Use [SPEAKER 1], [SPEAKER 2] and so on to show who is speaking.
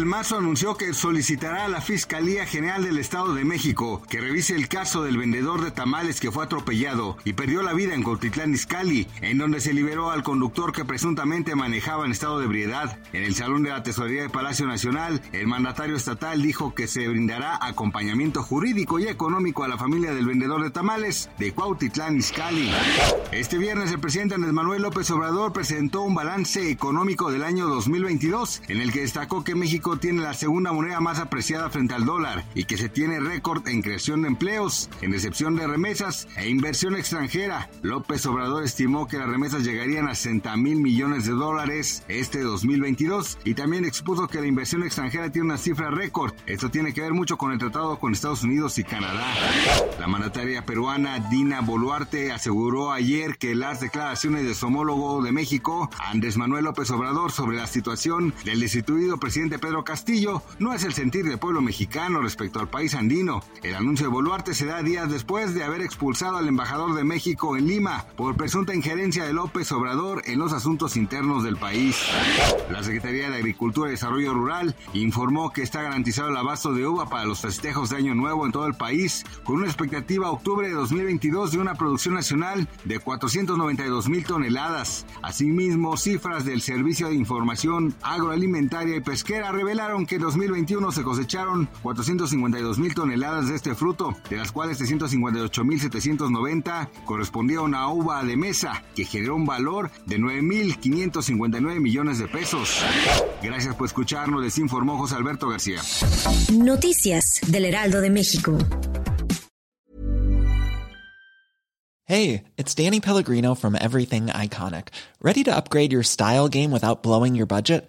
[SPEAKER 1] Del Mazo anunció que solicitará a la Fiscalía General del Estado de México que revise el caso del vendedor de tamales que fue atropellado y perdió la vida en Cotitlán Izcalli, en donde se liberó al conductor que presuntamente manejaba en estado de ebriedad. En el salón de la Tesorería de Palacio Nacional, el mandatario estatal dijo que se brindará acompañamiento jurídico y económico a la familia del vendedor de tamales de Cuautitlán Izcalli. Este viernes el presidente Andrés Manuel López Obrador presentó un balance económico del año 2022 en el que destacó que México tiene la segunda moneda más apreciada frente al dólar y que se tiene récord en creación de empleos, en recepción de remesas e inversión extranjera. López Obrador estimó que las remesas llegarían a 60 mil millones de dólares este 2022 y también expuso que la inversión extranjera tiene una cifra récord. Esto tiene que ver mucho con el tratado con Estados Unidos y Canadá. La mandataria peruana Dina Boluarte aseguró ayer que las declaraciones de su homólogo de México, Andrés Manuel López Obrador, sobre la situación del destituido presidente Pedro Castillo no es el sentir del pueblo mexicano respecto al país andino. El anuncio de Boluarte se da días después de haber expulsado al embajador de México en Lima por presunta injerencia de López Obrador en los asuntos internos del país. La Secretaría de Agricultura y Desarrollo Rural informó que está garantizado el abasto de uva para los festejos de Año Nuevo en todo el país, con una expectativa a octubre de 2022 de una producción nacional de 492 mil toneladas. Asimismo, cifras del Servicio de Información Agroalimentaria y Pesquera revelaron que en 2021 se cosecharon 452 mil toneladas de este fruto, de las cuales 358 mil 790 correspondieron a uva de mesa, que generó un valor de 9 mil 559 millones de pesos. Gracias por escucharnos, les informó José Alberto García.
[SPEAKER 2] Noticias del Heraldo de México.
[SPEAKER 3] Hey, it's Danny Pellegrino from Everything Iconic. Ready to upgrade your style game without blowing your budget?